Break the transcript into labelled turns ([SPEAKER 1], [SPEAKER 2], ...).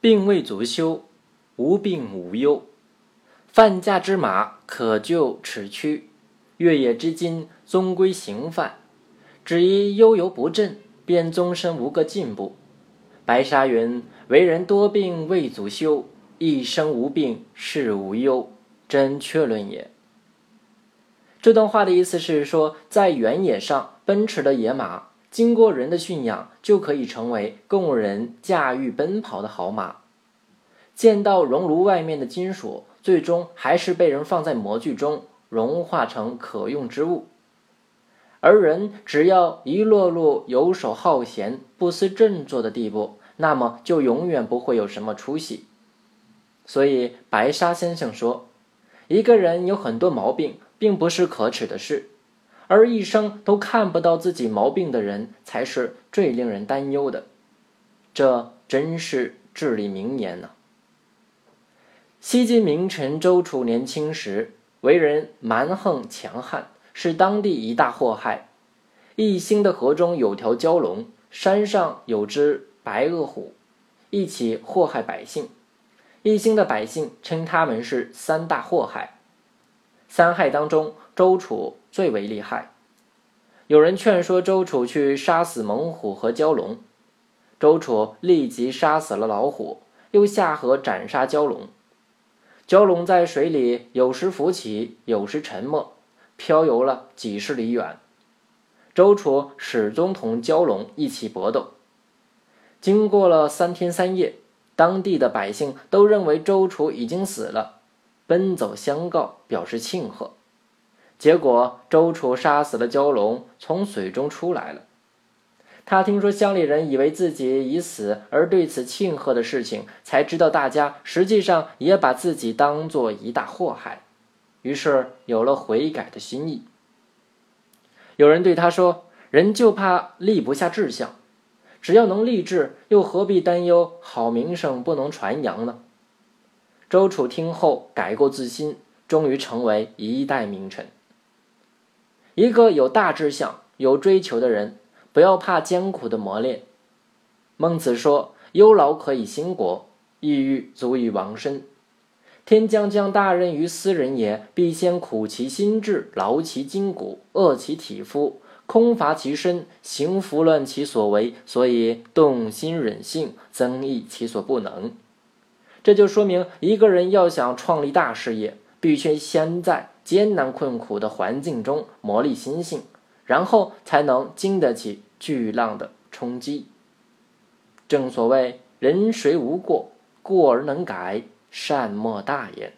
[SPEAKER 1] 病未足休，无病无忧。犯驾之马，可就齿躯；越野之金，终归行犯。只一悠游不振，便终身无个进步。白沙云：“为人多病未足休，一生无病事无忧，真确论也。”这段话的意思是说，在原野上奔驰的野马，经过人的驯养，就可以成为供人驾驭奔跑的好马。见到熔炉外面的金属，最终还是被人放在模具中融化成可用之物。而人只要一落入游手好闲、不思振作的地步，那么就永远不会有什么出息。所以，白沙先生说，一个人有很多毛病，并不是可耻的事，而一生都看不到自己毛病的人，才是最令人担忧的。这真是至理名言呢。西晋名臣周楚年轻时，为人蛮横强悍。是当地一大祸害。一兴的河中有条蛟龙，山上有只白额虎，一起祸害百姓。一兴的百姓称他们是三大祸害。三害当中，周楚最为厉害。有人劝说周楚去杀死猛虎和蛟龙，周楚立即杀死了老虎，又下河斩杀蛟龙。蛟龙在水里有时浮起，有时沉没。漂游了几十里远，周楚始终同蛟龙一起搏斗。经过了三天三夜，当地的百姓都认为周楚已经死了，奔走相告，表示庆贺。结果，周楚杀死了蛟龙，从水中出来了。他听说乡里人以为自己已死，而对此庆贺的事情，才知道大家实际上也把自己当做一大祸害。于是有了悔改的心意。有人对他说：“人就怕立不下志向，只要能立志，又何必担忧好名声不能传扬呢？”周楚听后改过自新，终于成为一代名臣。一个有大志向、有追求的人，不要怕艰苦的磨练。孟子说：“忧劳可以兴国，抑郁足以亡身。”天将降大任于斯人也，必先苦其心志，劳其筋骨，饿其体肤，空乏其身，行拂乱其所为，所以动心忍性，增益其所不能。这就说明，一个人要想创立大事业，必须先在艰难困苦的环境中磨砺心性，然后才能经得起巨浪的冲击。正所谓，人谁无过，过而能改。善莫大焉。